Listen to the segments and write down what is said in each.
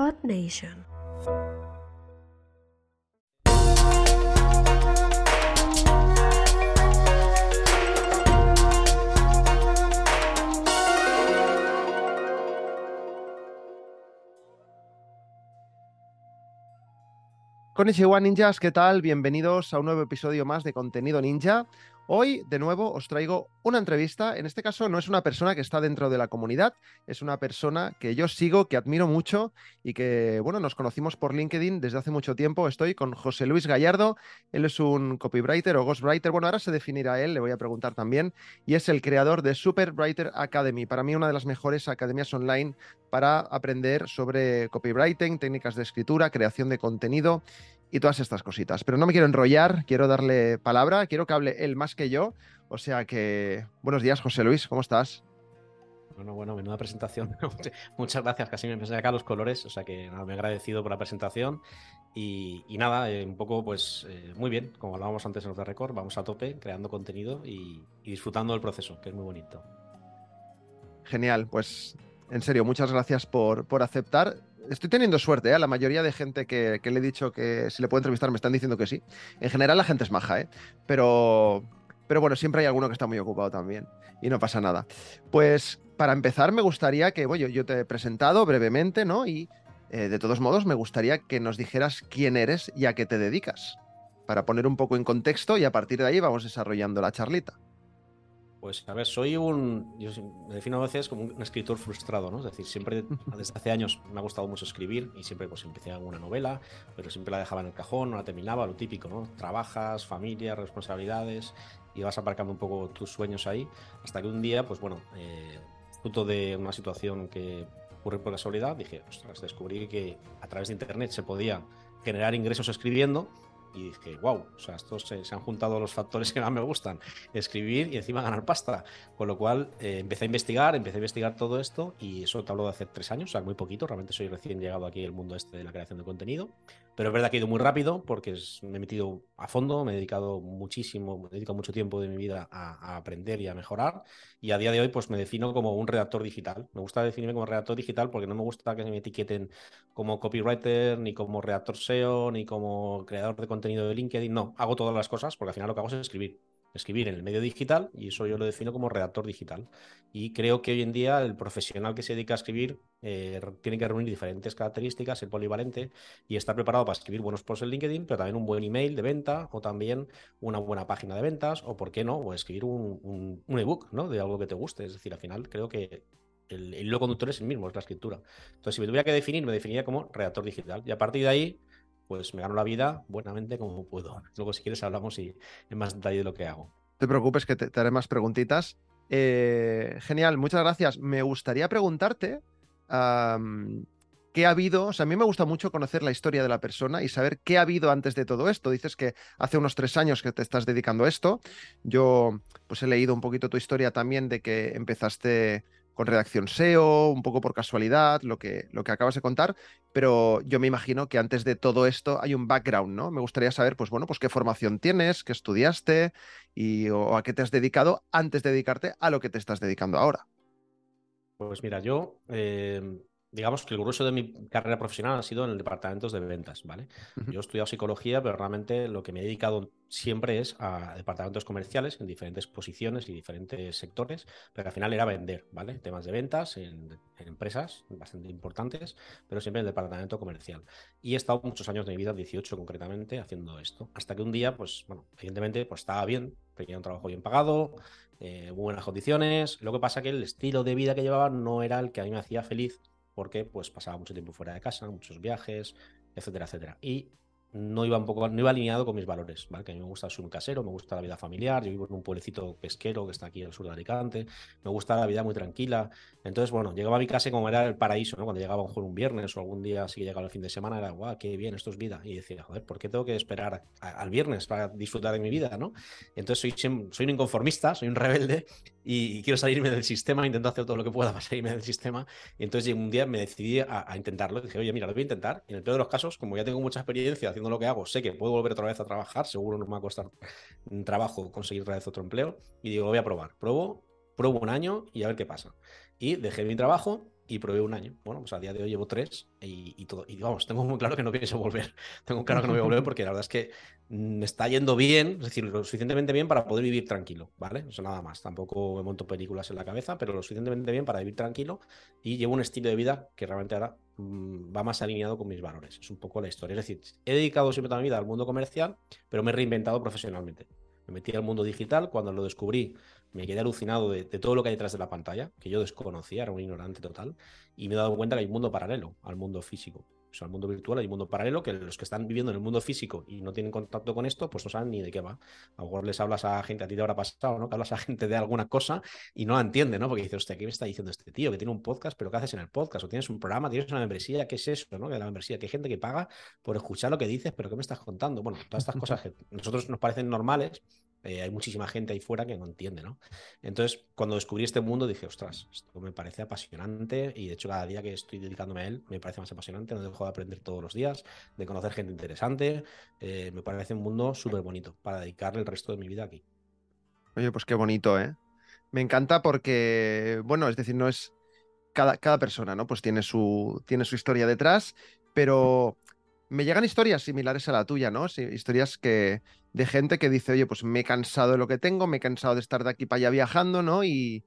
Earth Nation. Ninjas, ¿qué tal? Bienvenidos a un nuevo episodio más de Contenido Ninja. Hoy, de nuevo, os traigo una entrevista. En este caso, no es una persona que está dentro de la comunidad, es una persona que yo sigo, que admiro mucho y que, bueno, nos conocimos por LinkedIn desde hace mucho tiempo. Estoy con José Luis Gallardo. Él es un copywriter o ghostwriter. Bueno, ahora se definirá él, le voy a preguntar también. Y es el creador de Super Writer Academy. Para mí, una de las mejores academias online para aprender sobre copywriting, técnicas de escritura, creación de contenido y todas estas cositas. Pero no me quiero enrollar, quiero darle palabra, quiero que hable él más que yo. O sea que, buenos días, José Luis, ¿cómo estás? Bueno, bueno, menuda presentación. Muchas gracias, casi me empecé acá los colores, o sea que nada, me he agradecido por la presentación. Y, y nada, eh, un poco, pues eh, muy bien, como hablábamos antes en los de Record, vamos a tope, creando contenido y, y disfrutando del proceso, que es muy bonito. Genial, pues en serio, muchas gracias por, por aceptar estoy teniendo suerte, ¿eh? La mayoría de gente que, le he dicho que si le puedo entrevistar me están diciendo que sí. En general la gente es maja, ¿eh? Pero, pero bueno, siempre hay alguno que está muy ocupado también y no pasa nada. Pues para empezar me gustaría que, bueno, yo te he presentado brevemente, ¿no? Y eh, de todos modos me gustaría que nos dijeras quién eres y a qué te dedicas, para poner un poco en contexto y a partir de ahí vamos desarrollando la charlita. Pues a ver, soy un. Yo me defino a veces como un escritor frustrado, ¿no? Es decir, siempre, desde hace años me ha gustado mucho escribir y siempre pues empecé alguna novela, pero siempre la dejaba en el cajón, no la terminaba, lo típico, ¿no? Trabajas, familia, responsabilidades y vas aparcando un poco tus sueños ahí, hasta que un día, pues bueno, eh, fruto de una situación que ocurre por casualidad, dije, ostras, descubrí que a través de internet se podía generar ingresos escribiendo y dije, wow, o sea, estos se, han juntado los factores que más me gustan, escribir y encima ganar pasta. Con lo cual eh, empecé a investigar, empecé a investigar todo esto y eso te hablo de hace tres años, o sea, muy poquito, realmente soy recién llegado aquí al mundo este de la creación de contenido, pero es verdad que he ido muy rápido porque es, me he metido a fondo, me he dedicado muchísimo, me he dedicado mucho tiempo de mi vida a, a, aprender y a mejorar y a día de hoy pues me defino como un redactor digital. Me gusta definirme como redactor digital porque no me gusta que me etiqueten como copywriter, ni como redactor SEO, ni como creador de contenido de LinkedIn. No, hago todas las cosas porque al final lo que hago es escribir escribir en el medio digital y eso yo lo defino como redactor digital. Y creo que hoy en día el profesional que se dedica a escribir eh, tiene que reunir diferentes características, ser polivalente y estar preparado para escribir buenos posts en LinkedIn, pero también un buen email de venta o también una buena página de ventas o, por qué no, o escribir un, un, ebook ¿no? de algo que te guste. Es decir, al final creo que el, el hilo conductor es el mismo, es la escritura. Entonces, si me tuviera que definir, me definiría como redactor digital. Y a partir de ahí, pues me gano la vida buenamente como puedo. Luego, si quieres, hablamos y en más detalle de lo que hago. No te preocupes, que te, te haré más preguntitas. Eh, genial, muchas gracias. Me gustaría preguntarte um, qué ha habido. O sea, a mí me gusta mucho conocer la historia de la persona y saber qué ha habido antes de todo esto. Dices que hace unos tres años que te estás dedicando a esto. Yo, pues he leído un poquito tu historia también de que empezaste con redacción SEO, un poco por casualidad, lo que, lo que acabas de contar, pero yo me imagino que antes de todo esto hay un background, ¿no? Me gustaría saber, pues bueno, pues qué formación tienes, qué estudiaste y o a qué te has dedicado antes de dedicarte a lo que te estás dedicando ahora. Pues mira, yo eh, digamos que el grueso de mi carrera profesional ha sido en departamentos de ventas, ¿vale? Uh -huh. Yo he estudiado psicología, pero realmente lo que me he dedicado siempre es a departamentos comerciales en diferentes posiciones y diferentes sectores, pero al final era vender, ¿vale? Temas de ventas en, en empresas bastante importantes, pero siempre en el departamento comercial. Y he estado muchos años de mi vida, 18 concretamente, haciendo esto. Hasta que un día, pues, bueno, evidentemente, pues estaba bien, tenía un trabajo bien pagado, eh, buenas condiciones. Lo que pasa que el estilo de vida que llevaba no era el que a mí me hacía feliz porque pues pasaba mucho tiempo fuera de casa, muchos viajes, etcétera, etcétera. Y no iba un poco, no iba alineado con mis valores, ¿vale? Que a mí me gusta ser un casero, me gusta la vida familiar, yo vivo en un pueblecito pesquero que está aquí al sur de Alicante, me gusta la vida muy tranquila. Entonces, bueno, llegaba a mi casa como era el paraíso, ¿no? Cuando llegaba a un viernes o algún día así que llegaba el fin de semana, era, guau, qué bien, esto es vida. Y decía, joder, ¿por qué tengo que esperar al viernes para disfrutar de mi vida, ¿no? Entonces soy, soy un inconformista, soy un rebelde y, quiero salirme del sistema, intento hacer todo lo que pueda para salirme del sistema. Y entonces un día me decidí a, a intentarlo, dije, oye, mira, lo voy a intentar. Y en el peor de los casos, como ya tengo mucha experiencia haciendo lo que hago, sé que puedo volver otra vez a trabajar, seguro no me va a costar trabajo conseguir otra vez otro empleo, y digo, lo voy a probar. Pruebo, pruebo un año y a ver qué pasa. Y dejé mi trabajo y probé un año. Bueno, pues a día de hoy llevo tres y, todo. Y vamos, tengo muy claro que no pienso volver. Tengo claro que no voy a volver porque la verdad es que me está yendo bien, es decir, lo suficientemente bien para poder vivir tranquilo, ¿vale? Eso nada más. Tampoco me monto películas en la cabeza, pero lo suficientemente bien para vivir tranquilo y llevo un estilo de vida que realmente ahora mm, va más alineado con mis valores. Es un poco la historia. Es decir, he dedicado siempre toda mi vida al mundo comercial, pero me he reinventado profesionalmente. Me metí al mundo digital, cuando lo descubrí me quedé alucinado de, todo lo que hay detrás de la pantalla, que yo desconocía, era un ignorante total, y me he dado cuenta que hay un mundo paralelo al mundo físico. O sea, al mundo virtual hay un mundo paralelo que los que están viviendo en el mundo físico y no tienen contacto con esto, pues no saben ni de qué va. A lo mejor les hablas a gente, a ti te habrá pasado, ¿no? Que hablas a gente de alguna cosa y no la entiende, ¿no? Porque dices, hostia, ¿qué me está diciendo este tío? Que tiene un podcast, pero ¿qué haces en el podcast? O tienes un programa, tienes una membresía, ¿qué es eso, no? Que la membresía, que hay gente que paga por escuchar lo que dices, pero ¿qué me estás contando? Bueno, todas estas cosas que a nosotros nos parecen normales, eh, hay muchísima gente ahí fuera que no entiende, ¿no? Entonces, cuando descubrí este mundo dije, ostras, esto me parece apasionante y de hecho cada día que estoy dedicándome a él me parece más apasionante, no dejo de aprender todos los días, de conocer gente interesante, eh, me parece un mundo súper bonito para dedicarle el resto de mi vida aquí. Oye, pues qué bonito, ¿eh? Me encanta porque, bueno, es decir, no es cada, cada persona, ¿no? Pues tiene su, tiene su historia detrás, pero me llegan historias similares a la tuya, ¿no? historias que de gente que dice, oye, pues me he cansado de lo que tengo, me he cansado de estar de aquí para allá viajando, ¿no? Y,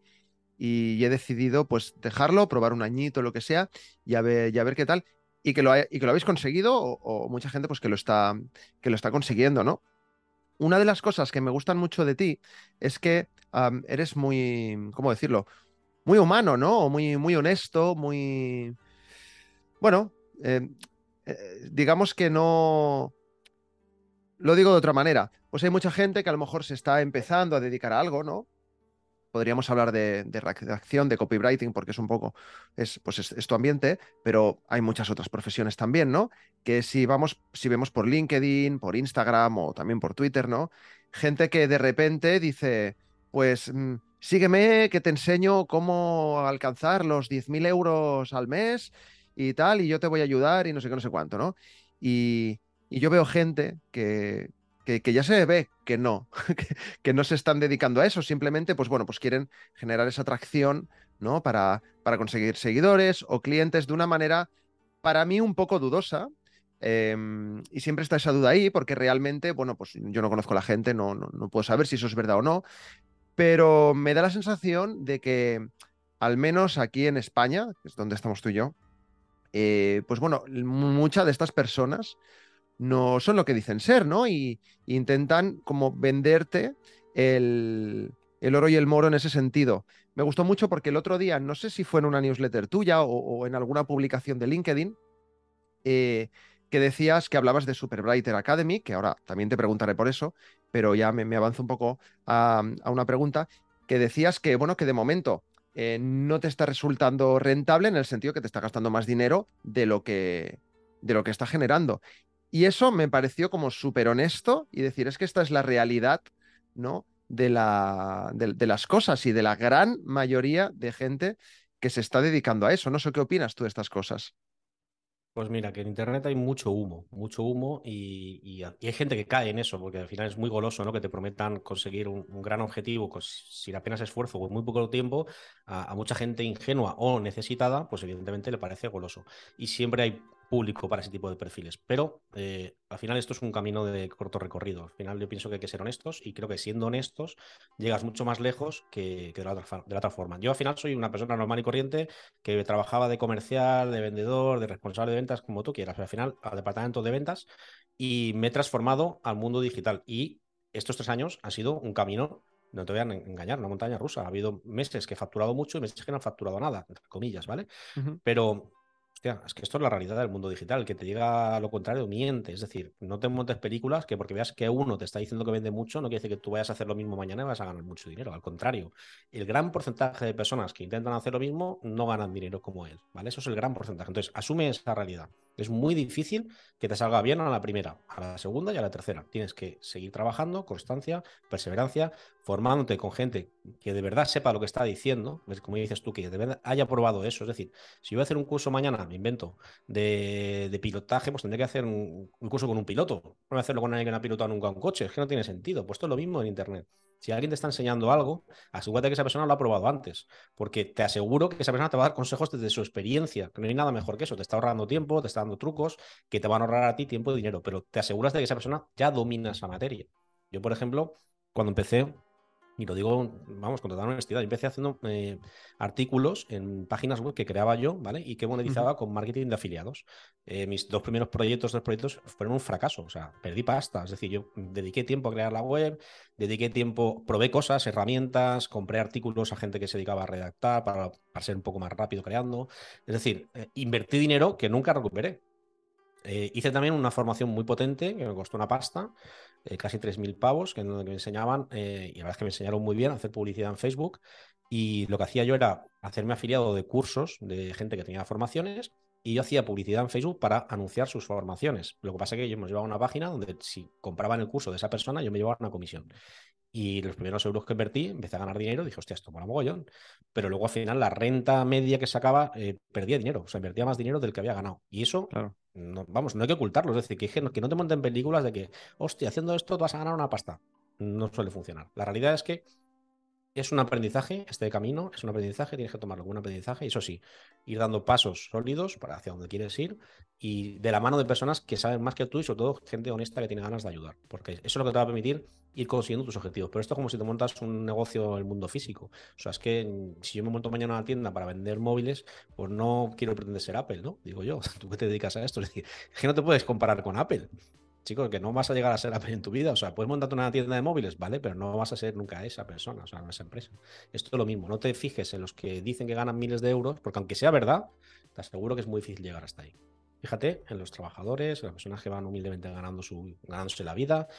he decidido, pues, dejarlo, probar un añito, lo que sea, y a ver, ver qué tal. Y que lo, y que lo habéis conseguido, o, mucha gente, pues, que lo, está, que lo está consiguiendo, ¿no? Una de las cosas que me gustan mucho de ti es que eres muy, ¿cómo decirlo? Muy humano, ¿no? Muy, muy honesto, muy... Bueno, eh, eh, digamos que no... Lo digo de otra manera. Pues hay mucha gente que a lo mejor se está empezando a dedicar a algo, ¿no? Podríamos hablar de, redacción, de copywriting, porque es un poco, es, pues es, tu ambiente, pero hay muchas otras profesiones también, ¿no? Que si vamos, si vemos por LinkedIn, por Instagram o también por Twitter, ¿no? Gente que de repente dice, pues mm, sígueme que te enseño cómo alcanzar los 10.000 euros al mes y tal, y yo te voy a ayudar y no sé qué, no sé cuánto, ¿no? Y, yo veo gente que, que, ya se ve que no, que, no se están dedicando a eso, simplemente, pues bueno, pues quieren generar esa atracción, ¿no? Para, para conseguir seguidores o clientes de una manera, para mí, un poco dudosa. Em, y siempre está esa duda ahí, porque realmente, bueno, pues yo no conozco a la gente, no, no, no puedo saber si eso es verdad o no, pero me da la sensación de que, al menos aquí en España, que es donde estamos tú y yo, eh, pues bueno, muchas de estas personas no son lo que dicen ser, ¿no? Y, intentan como venderte el, oro y el moro en ese sentido. Me gustó mucho porque el otro día, no sé si fue en una newsletter tuya o, en alguna publicación de LinkedIn, eh, que decías que hablabas de Superbrighter Academy, que ahora también te preguntaré por eso, pero ya me, avanzo un poco a, a, una pregunta, que decías que, bueno, que de momento eh, no te está resultando rentable en el sentido que te está gastando más dinero de lo que, de lo que está generando. Y eso me pareció como súper honesto y decir, es que esta es la realidad, ¿no? De, la, de, las cosas y de la gran mayoría de gente que se está dedicando a eso. No sé qué opinas tú de estas cosas. Pues mira, que en Internet hay mucho humo, mucho humo y, hay gente que cae en eso, porque al final es muy goloso, ¿no? Que te prometan conseguir un, gran objetivo pues, sin apenas esfuerzo o muy poco tiempo, a, mucha gente ingenua o necesitada, pues evidentemente le parece goloso. Y siempre hay público para ese tipo de perfiles. Pero eh, al final esto es un camino de corto recorrido. Al final yo pienso que hay que ser honestos y creo que siendo honestos llegas mucho más lejos que, de, la otra, forma. Yo al final soy una persona normal y corriente que trabajaba de comercial, de vendedor, de responsable de ventas, como tú quieras. al final al departamento de ventas y me he transformado al mundo digital. Y estos tres años han sido un camino no te voy a engañar, una montaña rusa. Ha habido meses que he facturado mucho y meses que no han facturado nada, entre comillas, ¿vale? Pero es que esto es la realidad del mundo digital, que te diga lo contrario, miente. Es decir, no te montes películas que porque veas que uno te está diciendo que vende mucho, no quiere decir que tú vayas a hacer lo mismo mañana y vas a ganar mucho dinero. Al contrario, el gran porcentaje de personas que intentan hacer lo mismo no ganan dinero como él, ¿vale? Eso es el gran porcentaje. Entonces, asume esa realidad. Es muy difícil que te salga bien a la primera, a la segunda y a la tercera. Tienes que seguir trabajando, constancia, perseverancia, formándote con gente que de verdad sepa lo que está diciendo, como dices tú, que de verdad haya probado eso. Es decir, si voy a hacer un curso mañana, me invento, de, pilotaje, pues tendré que hacer un, curso con un piloto. No voy a hacerlo con alguien que no ha pilotado nunca un coche, es que no tiene sentido. Pues esto es lo mismo en Internet. Si alguien te está enseñando algo, asegúrate que esa persona lo ha probado antes, porque te aseguro que esa persona te va a dar consejos desde su experiencia, que no hay nada mejor que eso, te está ahorrando tiempo, te está trucos que te van a ahorrar a ti tiempo y dinero, pero te aseguras de que esa persona ya domina esa materia. Yo, por ejemplo, cuando empecé, y lo digo, vamos, con toda honestidad, yo empecé haciendo eh, artículos en páginas web que creaba yo, ¿vale? Y que monetizaba con marketing de afiliados. Eh, mis dos primeros proyectos, tres proyectos, fueron un fracaso, o sea, perdí pasta. Es decir, yo dediqué tiempo a crear la web, dediqué tiempo, probé cosas, herramientas, compré artículos a gente que se dedicaba a redactar para, ser un poco más rápido creando. Es decir, eh, invertí dinero que nunca recuperé. Hice también una formación muy potente que me costó una pasta, eh, casi 3.000 pavos, que, me enseñaban, eh, y la verdad es que me enseñaron muy bien a hacer publicidad en Facebook. Y lo que hacía yo era hacerme afiliado de cursos de gente que tenía formaciones y yo hacía publicidad en Facebook para anunciar sus formaciones. Lo que pasa es que yo me llevaba una página donde si compraban el curso de esa persona, yo me llevaba una comisión. Y los primeros euros que invertí, empecé a ganar dinero, dije, hostia, esto mola mogollón. Pero luego al final la renta media que sacaba eh, perdía dinero, o sea, invertía más dinero del que había ganado. Y eso, no, vamos, no hay que ocultarlo. Es decir, que, que no te monten películas de que, hostia, haciendo esto vas a ganar una pasta. No suele funcionar. La realidad es que es un aprendizaje, este camino es un aprendizaje, tienes que tomarlo como un aprendizaje y eso sí, ir dando pasos sólidos para hacia donde quieres ir y de la mano de personas que saben más que tú y sobre todo gente honesta que tiene ganas de ayudar, porque eso es lo que te va a permitir ir consiguiendo tus objetivos. Pero esto es como si te montas un negocio en el mundo físico. O sea, es que si yo me monto mañana una tienda para vender móviles, pues no quiero pretender ser Apple, ¿no? Digo yo, tú que te dedicas a esto, es decir, que no te puedes comparar con Apple chicos, que no vas a llegar a ser Apple en tu vida. O sea, puedes montarte una tienda de móviles, ¿vale? Pero no vas a ser nunca esa persona, o sea, esa empresa. Esto es lo mismo. No te fijes en los que dicen que ganan miles de euros, porque aunque sea verdad, te aseguro que es muy difícil llegar hasta ahí. Fíjate en los trabajadores, en las personas que van humildemente ganando su, ganándose la vida.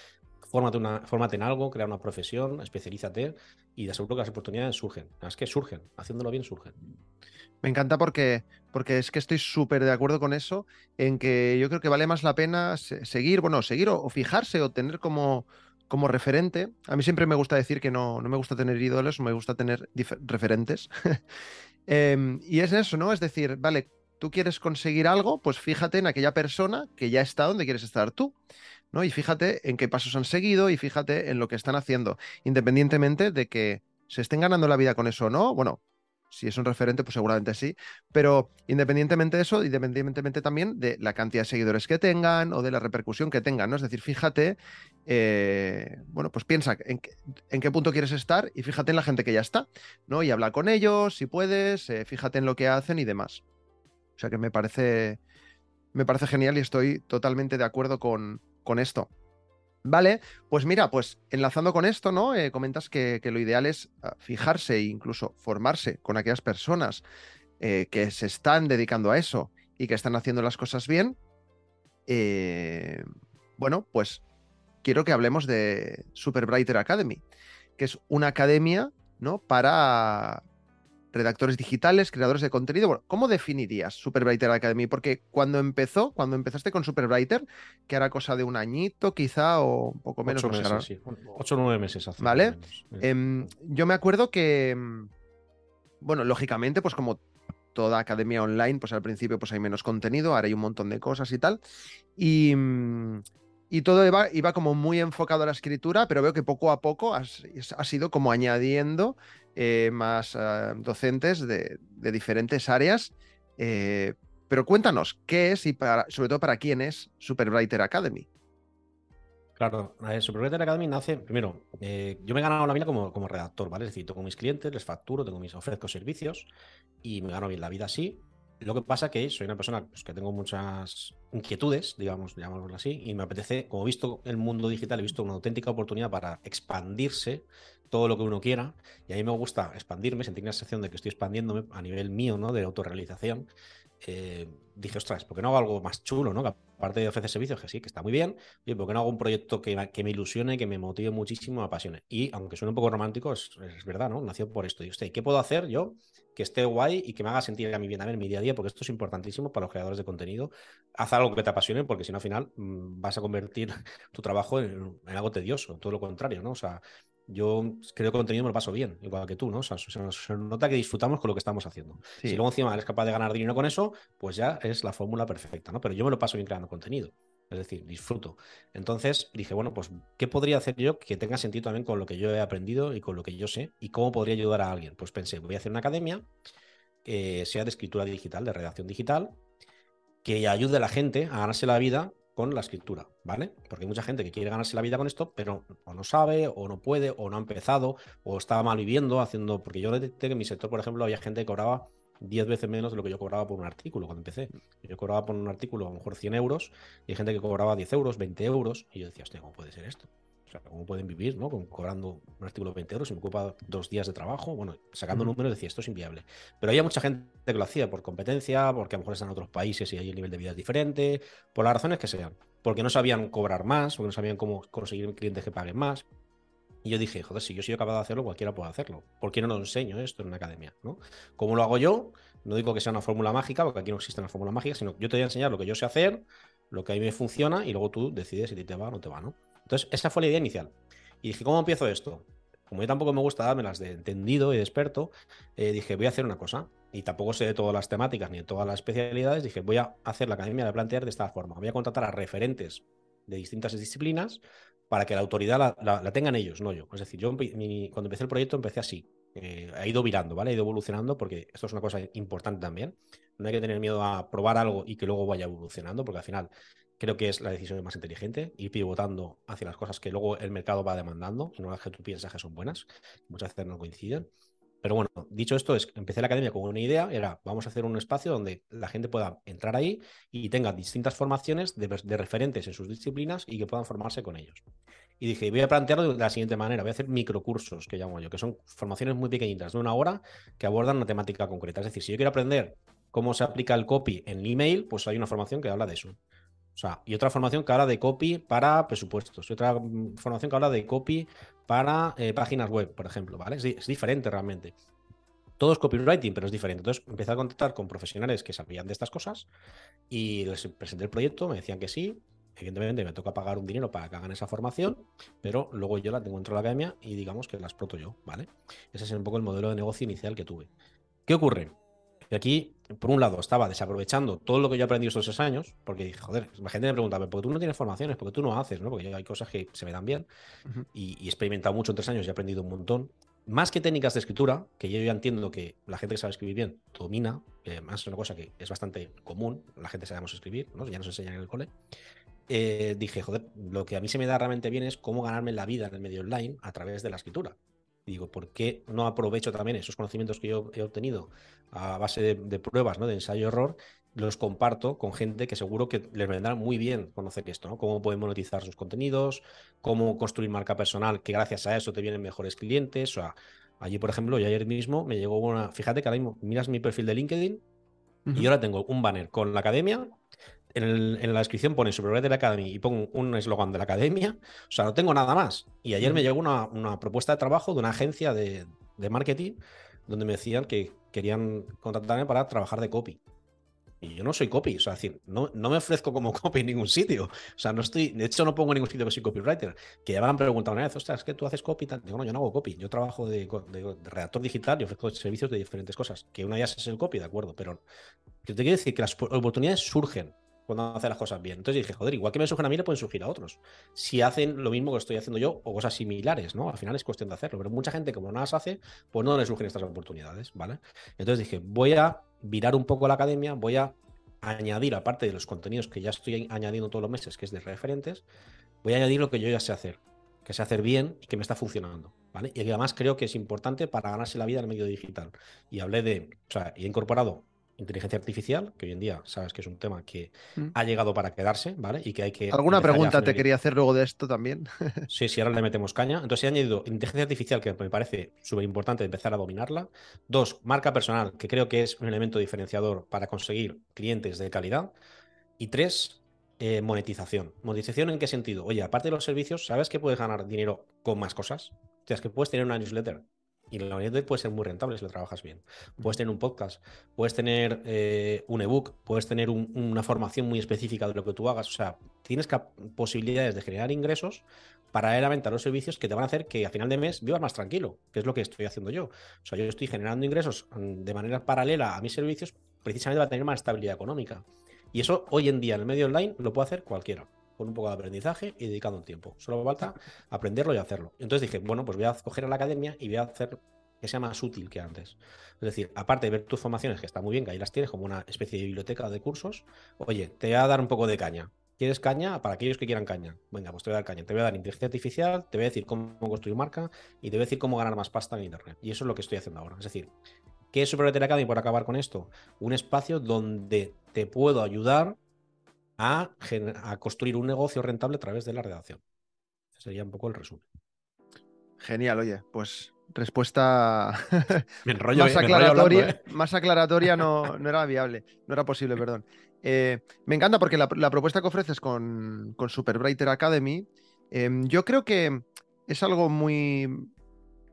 Fórmate, una, fórmate en algo, crea una profesión, especialízate y te aseguro que las oportunidades surgen. Es que surgen, haciéndolo bien surgen. Me encanta porque, porque es que estoy súper de acuerdo con eso, en que yo creo que vale más la pena seguir, bueno, seguir o, fijarse o tener como, como referente. A mí siempre me gusta decir que no, no me gusta tener ídolos, me gusta tener referentes. Em, y es eso, ¿no? Es decir, vale, tú quieres conseguir algo, pues fíjate en aquella persona que ya está donde quieres estar tú. ¿No? Y fíjate en qué pasos han seguido y fíjate en lo que están haciendo, independientemente de que se estén ganando la vida con eso o no. Bueno, si es un referente, pues seguramente sí. Pero independientemente de eso, independientemente también de la cantidad de seguidores que tengan o de la repercusión que tengan, ¿no? Es decir, fíjate, eh, bueno, pues piensa en, qué punto quieres estar y fíjate en la gente que ya está, ¿no? Y habla con ellos, si puedes, eh, fíjate en lo que hacen y demás. O sea que me parece, me parece genial y estoy totalmente de acuerdo con, con esto. Vale, pues mira, pues enlazando con esto, ¿no? Eh, comentas que, lo ideal es ah, fijarse e incluso formarse con aquellas personas eh, que se están dedicando a eso y que están haciendo las cosas bien. Eh, bueno, pues quiero que hablemos de Super Brighter Academy, que es una academia, ¿no? Para redactores digitales, creadores de contenido. Bueno, ¿cómo definirías Superbrighter Academy? Porque cuando empezó, cuando empezaste con Superbrighter, que era cosa de un añito quizá o un poco menos. Ocho, meses, sí. Ocho o nueve meses hace. Vale. Em, yo me acuerdo que, bueno, lógicamente, pues como toda academia online, pues al principio pues hay menos contenido, ahora hay un montón de cosas y tal. Y, y todo iba, como muy enfocado a la escritura, pero veo que poco a poco has, has ido como añadiendo eh, más ah, docentes de, diferentes áreas. Eh, pero cuéntanos, ¿qué es y para, sobre todo para quién es Superwriter Academy? Claro, Superwriter Academy nace, primero, eh, yo me he ganado la vida como, como redactor, ¿vale? Es decir, tengo mis clientes, les facturo, tengo mis ofrezco servicios y me gano bien la vida así. Lo que pasa que soy una persona pues, que tengo muchas inquietudes, digamos, llamémoslo así, y me apetece, como he visto el mundo digital, he visto una auténtica oportunidad para expandirse todo lo que uno quiera. Y a mí me gusta expandirme, sentir la sensación de que estoy expandiéndome a nivel mío, ¿no? De autorrealización. eh, dije, ostras, ¿por qué no hago algo más chulo, ¿no? aparte de ofrecer servicios, que sí, que está muy bien, oye, ¿por qué no hago un proyecto que, que me ilusione, que me motive muchísimo, me apasione? Y aunque suene un poco romántico, es, verdad, ¿no? Nació por esto. Y usted, ¿qué puedo hacer yo que esté guay y que me haga sentir a mí bien a ver mi día a día? Porque esto es importantísimo para los creadores de contenido. Haz algo que te apasione, porque si no, al final mm, vas a convertir tu trabajo en, en algo tedioso, todo lo contrario, ¿no? O sea, yo creo que contenido me lo paso bien, igual que tú, ¿no? O sea, se, nota que disfrutamos con lo que estamos haciendo. Si luego encima eres capaz de ganar dinero con eso, pues ya es la fórmula perfecta, ¿no? Pero yo me lo paso bien creando contenido. Es decir, disfruto. Entonces dije, bueno, pues, ¿qué podría hacer yo que tenga sentido también con lo que yo he aprendido y con lo que yo sé? ¿Y cómo podría ayudar a alguien? Pues pensé, voy a hacer una academia que sea de escritura digital, de redacción digital, que ayude a la gente a ganarse la vida con la escritura, ¿vale? Porque hay mucha gente que quiere ganarse la vida con esto, pero o no sabe, o no puede, o no ha empezado, o estaba mal viviendo, haciendo. Porque yo detecté que en mi sector, por ejemplo, había gente que cobraba 10 veces menos de lo que yo cobraba por un artículo cuando empecé. Yo cobraba por un artículo a lo mejor 100 euros, y hay gente que cobraba 10 euros, 20 euros, y yo decía, hostia, ¿cómo puede ser esto? ¿cómo pueden vivir, ¿no? cobrando un artículo de 20 euros y me ocupa dos días de trabajo? Bueno, sacando números decía, esto es inviable. Pero había mucha gente que lo hacía por competencia, porque a lo mejor están en otros países y ahí el nivel de vida es diferente, por las razones que sean. Porque no sabían cobrar más, porque no sabían cómo conseguir clientes que paguen más. Y yo dije, joder, si yo soy capaz de hacerlo, cualquiera puede hacerlo. ¿Por qué no lo enseño esto en una academia? ¿no? ¿Cómo lo hago yo? No digo que sea una fórmula mágica, porque aquí no existe una fórmula mágica, sino yo te voy a enseñar lo que yo sé hacer, lo que a mí me funciona, y luego tú decides si te va o no te va, ¿no? Entonces, esa fue la idea inicial. Y dije, ¿cómo empiezo esto? Como yo tampoco me gusta darme las de entendido y de experto, eh, dije, voy a hacer una cosa. Y tampoco sé de todas las temáticas ni de todas las especialidades. Dije, voy a hacer la academia de plantear de esta forma. Voy a contratar a referentes de distintas disciplinas para que la autoridad la, tengan ellos, no yo. Es decir, yo cuando empecé el proyecto empecé así. Eh, ha ido virando, ¿vale? Ha ido evolucionando porque esto es una cosa importante también. No hay que tener miedo a probar algo y que luego vaya evolucionando, porque al final Creo que es la decisión más inteligente, ir pivotando hacia las cosas que luego el mercado va demandando y no las que tú piensas que son buenas. Muchas veces no coinciden. Pero bueno, dicho esto, es, empecé la academia con una idea, era vamos a hacer un espacio donde la gente pueda entrar ahí y tenga distintas formaciones de, referentes en sus disciplinas y que puedan formarse con ellos. Y dije, voy a plantearlo de la siguiente manera, voy a hacer microcursos, que llamo yo, que son formaciones muy pequeñitas, de una hora, que abordan una temática concreta. Es decir, si yo quiero aprender cómo se aplica el copy en email, pues hay una formación que habla de eso. O sea, y otra formación que habla de copy para presupuestos, y otra mm, formación que habla de copy para eh, páginas web, por ejemplo, ¿vale? Es, diferente realmente. Todo es copywriting, pero es diferente. Entonces empecé a contactar con profesionales que sabían de estas cosas y les presenté el proyecto, me decían que sí. Evidentemente me toca pagar un dinero para que hagan esa formación, pero luego yo la tengo dentro de la academia y digamos que la exploto yo, ¿vale? Ese es un poco el modelo de negocio inicial que tuve. ¿Qué ocurre? Y aquí, por un lado, estaba desaprovechando todo lo que yo he aprendido estos seis años, porque dije, joder, la gente me pregunta, ¿por qué tú no tienes formaciones? ¿Por qué tú no haces? ¿no? Porque hay cosas que se me dan bien y, he experimentado mucho en tres años y he aprendido un montón. Más que técnicas de escritura, que yo ya entiendo que la gente que sabe escribir bien domina, además es una cosa que es bastante común, la gente sabemos escribir, ¿no? ya nos enseñan en el cole. Eh, dije, joder, lo que a mí se me da realmente bien es cómo ganarme la vida en el medio online a través de la escritura. Digo, ¿por qué no aprovecho también esos conocimientos que yo he obtenido a base de, pruebas, ¿no? de ensayo-error? Los comparto con gente que seguro que les vendrá muy bien conocer esto, ¿no? Cómo pueden monetizar sus contenidos, cómo construir marca personal, que gracias a eso te vienen mejores clientes. O sea, allí, por ejemplo, yo ayer mismo me llegó una. Fíjate que ahora mismo miras mi perfil de LinkedIn y ahora tengo un banner con la academia en, la descripción pone de la Academy y pongo un eslogan de la academia. O sea, no tengo nada más. Y ayer me llegó una, propuesta de trabajo de una agencia de, marketing donde me decían que querían contratarme para trabajar de copy. Y yo no soy copy, o sea, decir, no, no me ofrezco como copy en ningún sitio. O sea, no estoy, de hecho, no pongo en ningún sitio que soy copywriter. Que ya me han preguntado una vez, ostras, es que tú haces copy. Tal. Digo, no, yo no hago copy. Yo trabajo de, redactor digital y ofrezco servicios de diferentes cosas. Que una de ellas es el copy, de acuerdo, pero yo te quiero decir que las oportunidades surgen cuando hace las cosas bien. Entonces dije, joder, igual que me surgen a mí, le pueden surgir a otros. Si hacen lo mismo que estoy haciendo yo o cosas similares, ¿no? Al final es cuestión de hacerlo. Pero mucha gente, como no las hace, pues no le surgen estas oportunidades, ¿vale? Entonces dije, voy a virar un poco la academia, voy a añadir, aparte de los contenidos que ya estoy añadiendo todos los meses, que es de referentes, voy a añadir lo que yo ya sé hacer, que sé hacer bien y que me está funcionando, ¿vale? Y además creo que es importante para ganarse la vida en el medio digital. Y hablé de, o sea, he incorporado inteligencia artificial, que hoy en día sabes que es un tema que Mm. ha llegado para quedarse, ¿vale? Y que hay que. ¿Alguna pregunta te quería hacer luego de esto también? Sí, sí, ahora le metemos caña. Entonces he añadido inteligencia artificial, que me parece súper importante empezar a dominarla. Dos, marca personal, que creo que es un elemento diferenciador para conseguir clientes de calidad. Y tres, eh, monetización. ¿Monetización en qué sentido? Oye, aparte de los servicios, ¿sabes que puedes ganar dinero con más cosas? O sea, es que puedes tener una newsletter. Y la newsletter puede ser muy rentable si lo trabajas bien. Puedes tener un podcast, puedes tener eh, un ebook, puedes tener un- una formación muy específica de lo que tú hagas. O sea, tienes posibilidades de generar ingresos paralelamente a los servicios que te van a hacer que a final de mes vivas más tranquilo, que es lo que estoy haciendo yo. O sea, yo estoy generando ingresos mm, de manera paralela a mis servicios precisamente para tener más estabilidad económica. Y eso hoy en día en el medio online lo puede hacer cualquiera, con un poco de aprendizaje y dedicando un tiempo. Solo falta aprenderlo y hacerlo. Entonces dije, bueno, pues voy a coger a la academia y voy a hacer que sea más útil que antes. Es decir, aparte de ver tus formaciones, que está muy bien, que ahí las tienes como una especie de biblioteca de cursos, oye, te voy a dar un poco de caña. ¿Quieres caña? Para aquellos que quieran caña. Venga, pues te voy a dar caña. Te voy a dar inteligencia artificial, te voy a decir cómo construir marca y te voy a decir cómo ganar más pasta en Internet. Y eso es lo que estoy haciendo ahora. Es decir, ¿qué es Super Academy por acabar con esto? Un espacio donde te puedo ayudar a, construir un negocio rentable a través de la redacción. Ese sería un poco el resumen. Genial, oye, pues respuesta Me enrollo, más, eh, aclaratoria, hablando, ¿eh? más aclaratoria no, no era viable, no era posible, perdón. Eh, me encanta porque la, la propuesta que ofreces con, con Superbrighter Academy, eh, yo creo que es algo muy,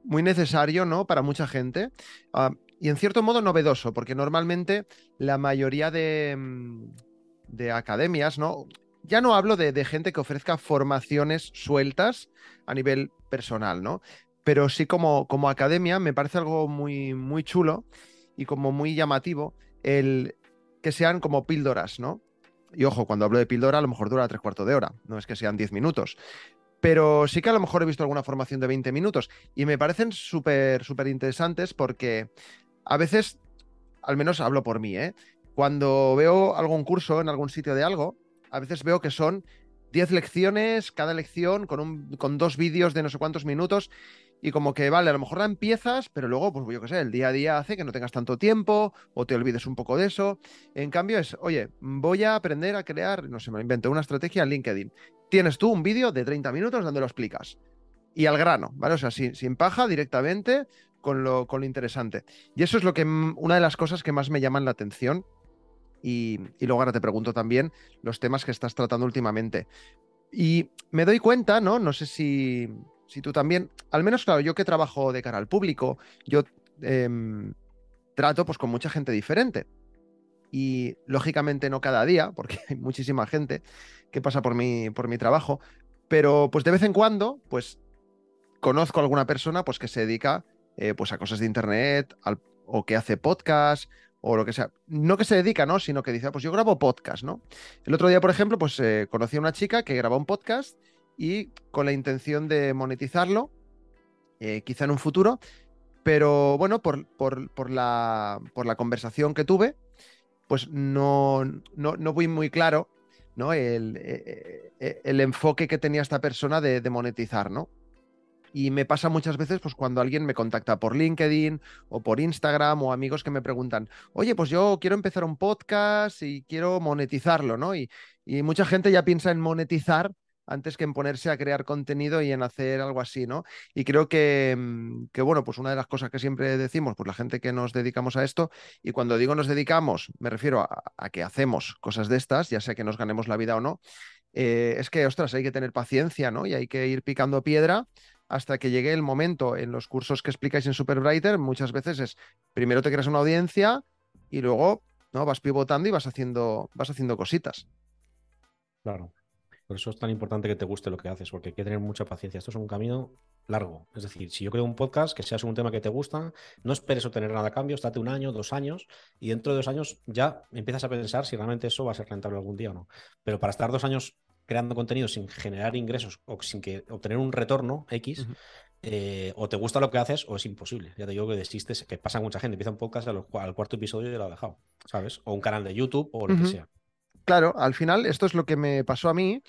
muy necesario ¿no? para mucha gente ah, y en cierto modo novedoso, porque normalmente la mayoría de, mm, de academias, ¿no? Ya no hablo de, gente que ofrezca formaciones sueltas a nivel personal, ¿no? Pero sí como, como academia me parece algo muy, muy chulo y como muy llamativo el que sean como píldoras, ¿no? Y ojo, cuando hablo de píldora a lo mejor dura tres cuartos de hora, no es que sean diez minutos. Pero sí que a lo mejor he visto alguna formación de 20 minutos y me parecen súper, súper interesantes porque a veces, al menos hablo por mí, ¿eh? Cuando veo algún curso en algún sitio de algo, a veces veo que son 10 lecciones, cada lección con, un, con dos vídeos de no sé cuántos minutos y como que, vale, a lo mejor la empiezas, pero luego, pues yo qué sé, el día a día hace que no tengas tanto tiempo o te olvides un poco de eso. En cambio es, oye, voy a aprender a crear, no sé, me invento una estrategia en LinkedIn. Tienes tú un vídeo de 30 minutos donde lo explicas. Y al grano, ¿vale? O sea, sin, sin paja, directamente, con lo, con lo interesante. Y eso es lo que, una de las cosas que más me llaman la atención. Y, y luego ahora te pregunto también los temas que estás tratando últimamente. Y me doy cuenta, ¿no? No sé si, si tú también, al menos, claro, yo que trabajo de cara al público, yo em, trato pues con mucha gente diferente. Y lógicamente no cada día, porque hay muchísima gente que pasa por mi, por mi trabajo, pero pues de vez en cuando, pues conozco a alguna persona pues que se dedica eh, pues a cosas de internet al- o que hace podcast o lo que sea. No que se dedica, ¿no? Sino que dice, "Ah, pues yo grabo podcast, ¿no? El otro día, por ejemplo, pues eh, conocí a una chica que graba un podcast y con la intención de monetizarlo, eh, quizá en un futuro, pero bueno, por, por- por la, por la conversación que tuve, pues no, no, no fui muy claro, ¿no? El, eh, eh, el enfoque que tenía esta persona de, de monetizar, ¿no? Y me pasa muchas veces, pues cuando alguien me contacta por LinkedIn o por Instagram o amigos que me preguntan, oye, pues yo quiero empezar un podcast y quiero monetizarlo, ¿no? Y, y mucha gente ya piensa en monetizar antes que en ponerse a crear contenido y en hacer algo así, ¿no? Y creo que, mm, que, bueno, pues una de las cosas que siempre decimos, pues la gente que nos dedicamos a esto, y cuando digo nos dedicamos, me refiero a, que hacemos cosas de estas, ya sea que nos ganemos la vida o no, eh, es que, ostras, hay que tener paciencia, ¿no? Y hay que ir picando piedra hasta que llegue el momento. En los cursos que explicáis en Superbrighter, muchas veces es primero te creas una audiencia y luego ¿no? vas pivotando y vas haciendo, vas haciendo cositas. Claro. Por eso es tan importante que te guste lo que haces, porque hay que tener mucha paciencia. Esto es un camino largo. Es decir, si yo creo un podcast que sea un tema que te gusta, no esperes obtener nada a cambio, estate un año, dos años, y dentro de dos años ya empiezas a pensar si realmente eso va a ser rentable algún día o no. Pero para estar dos años creando contenido sin generar ingresos o sin que obtener un retorno X, eh, o te gusta lo que haces o es imposible. Ya te digo que desistes, que pasa mucha gente, empieza un podcast al, al cuarto episodio y lo ha dejado, ¿sabes? O un canal de YouTube o lo que sea. Claro, al final esto es lo que me pasó a mí.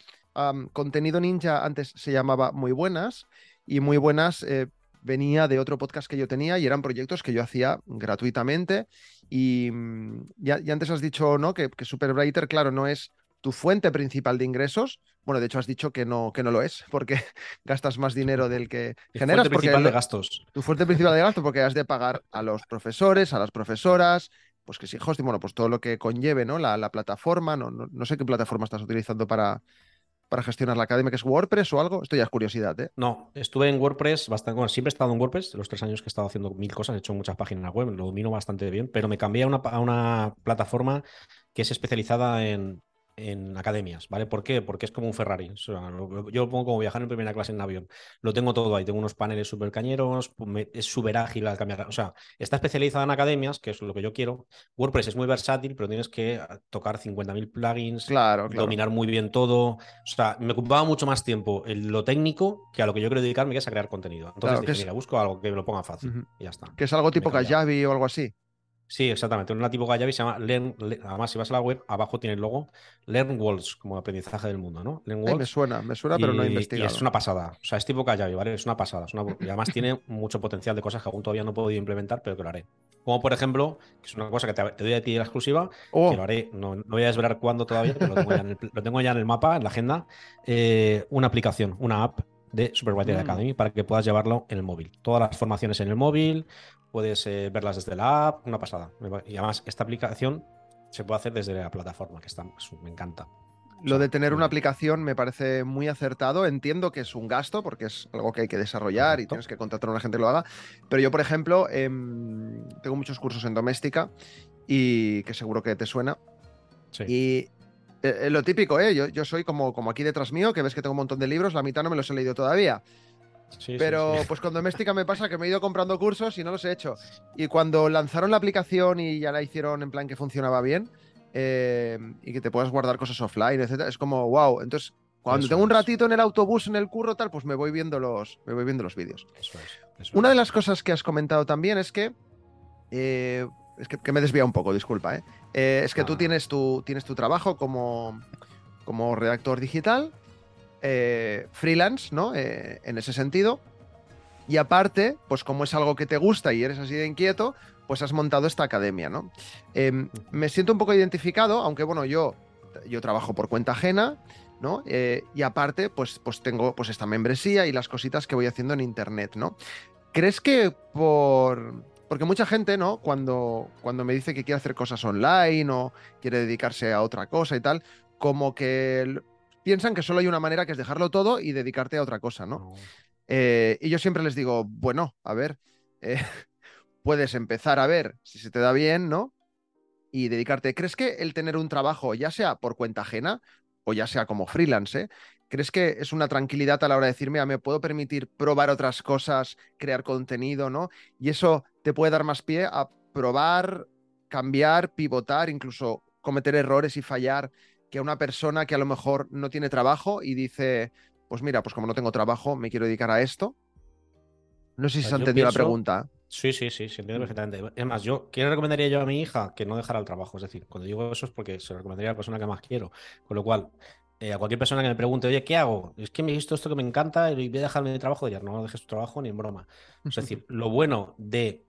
Contenido Ninja antes se llamaba Muy Buenas y Muy Buenas eh, venía de otro podcast que yo tenía y eran proyectos que yo hacía gratuitamente Y mm, ya, antes has dicho, ¿no? Que, que Superbrighter, claro, no es tu fuente principal de ingresos. Bueno, de hecho has dicho que no, que no lo es, porque gastas más dinero del que generas. Tu fuente principal de gastos. Tu fuente principal de gastos, porque has de pagar a los profesores, a las profesoras, pues que sí, hosting, bueno, pues todo lo que conlleve, ¿no? La, plataforma, no, no, sé qué plataforma estás utilizando para, para gestionar la academia, que es WordPress o algo. Esto ya es curiosidad, ¿eh? No, estuve en WordPress bastante, bueno, siempre he estado en WordPress, los tres años que he estado haciendo mil cosas, he hecho muchas páginas web, lo domino bastante bien, pero me cambié a una, a una que es especializada en, en academias, ¿vale? ¿Por qué? Porque es como un Ferrari. yo lo pongo como viajar en primera clase en avión. Lo tengo todo ahí. Tengo unos paneles súper cañeros, es súper ágil al cambiar. O sea, está especializada en academias, que es lo que yo quiero. WordPress es muy versátil, pero tienes que tocar 50.000 plugins, claro, dominar muy bien todo. O sea, me ocupaba mucho más tiempo en lo técnico que a lo que yo quiero dedicarme, que es a crear contenido. Entonces dije, mira, busco algo que me lo ponga fácil y ya está. Que es algo tipo Kajabi o algo así. Sí, exactamente. Un tipo Gayavi se llama Learn, Además, si vas a la web, abajo tiene el logo Learn Walls, como aprendizaje del mundo, ¿no? Learn me suena, me suena, pero no he investigado. es una pasada. O sea, es tipo Gayavi, ¿vale? Es una pasada. Y además tiene mucho potencial de cosas que aún todavía no he podido implementar, pero que lo haré. Como por ejemplo, que es una cosa que te, doy a ti la exclusiva, oh. que lo haré, no, no, voy a desvelar cuándo todavía, pero lo tengo ya en el, mapa, en la agenda, eh, una aplicación, una app de Supervisor mm. Academy para que puedas llevarlo en el móvil. Todas las formaciones en el móvil, puedes eh, verlas desde la app, una pasada. Y además, esta aplicación se puede hacer desde la plataforma, que está, me encanta. Lo de tener una aplicación me parece muy acertado. Entiendo que es un gasto porque es algo que hay que desarrollar y tienes que contratar a una gente que lo haga. Pero yo, por ejemplo, em, tengo muchos cursos en doméstica y que seguro que te suena. Sí. Y eh, eh, lo típico, ¿eh? Yo, yo soy como, como aquí detrás mío, que ves que tengo un montón de libros, la mitad no me los he leído todavía pero pues con Doméstica me pasa que me he ido comprando cursos y no los he hecho. Y cuando lanzaron la aplicación y ya la hicieron en plan que funcionaba bien eh, y que te puedas guardar cosas offline, etcétera, es como wow. Entonces, cuando tengo un ratito en el autobús, en el curro, tal, pues me voy viendo los, me voy viendo los vídeos. Una de las cosas que has comentado también es que. Eh, es que, me desvía un poco, disculpa, ¿eh? es que tú tienes tu, tienes tu trabajo como, como redactor digital eh, freelance, ¿no? Eh, en ese sentido. Y aparte, pues como es algo que te gusta y eres así de inquieto, pues has montado esta academia, ¿no? Em, me siento un poco identificado, aunque bueno, yo, yo trabajo por cuenta ajena, ¿no? Eh, y aparte, pues, pues tengo pues esta membresía y las cositas que voy haciendo en internet, ¿no? ¿Crees que por... Porque mucha gente, ¿no? Cuando, cuando me dice que quiere hacer cosas online o quiere dedicarse a otra cosa y tal, como que piensan que solo hay una manera que es dejarlo todo y dedicarte a otra cosa, ¿no? Eh, y yo siempre les digo, bueno, a ver, eh, puedes empezar a ver si se te da bien, ¿no? Y dedicarte. ¿Crees que el tener un trabajo, ya sea por cuenta ajena o ya sea como freelance, ¿crees que es una tranquilidad a la hora de decirme, me puedo permitir probar otras cosas, crear contenido, ¿no? Y eso te puede dar más pie a probar, cambiar, pivotar, incluso cometer errores y fallar que a una persona que a lo mejor no tiene trabajo y dice, pues mira, pues como no tengo trabajo, me quiero dedicar a esto. No sé si se ha entendido la pregunta. Sí, sí, sí, se entiende perfectamente. Es más, yo, ¿qué le recomendaría yo a mi hija? Que no dejara el trabajo. Es decir, cuando digo eso es porque se lo recomendaría a la persona que más quiero. Con lo cual, eh, a cualquier persona que me pregunte, oye, ¿qué hago? Es que me he visto esto que me encanta y voy a dejar mi trabajo, diría, no, no dejes tu trabajo ni en broma. Es decir, lo bueno de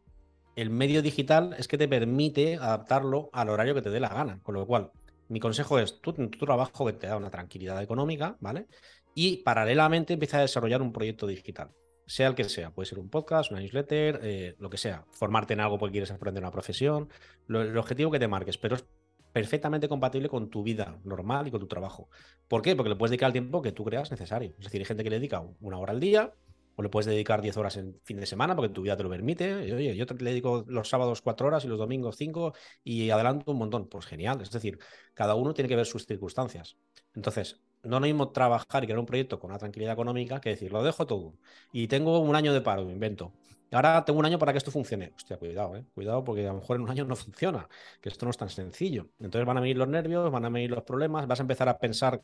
el medio digital es que te permite adaptarlo al horario que te dé la gana. Con lo cual, mi consejo es, tú tu trabajo que te da una tranquilidad económica, ¿vale? Y paralelamente empieza a desarrollar un proyecto digital, sea el que sea. Puede ser un podcast, una newsletter, eh, lo que sea. Formarte en algo porque quieres aprender una profesión, el objetivo que te marques, pero es perfectamente compatible con tu vida normal y con tu trabajo. ¿Por qué? Porque le puedes dedicar el tiempo que tú creas necesario. Es decir, hay gente que le dedica una hora al día, o le puedes dedicar 10 horas en fin de semana porque tu vida te lo permite. oye, yo le dedico los sábados 4 horas y los domingos 5 y adelanto un montón. Pues genial. Es decir, cada uno tiene que ver sus circunstancias. Entonces, no lo mismo trabajar y crear un proyecto con una tranquilidad económica que decir, lo dejo todo. Y tengo un año de paro, me invento. Ahora tengo un año para que esto funcione. Hostia, cuidado, ¿eh? Cuidado porque a lo mejor en un año no funciona, que esto no es tan sencillo. Entonces van a venir los nervios, van a venir los problemas, vas a empezar a pensar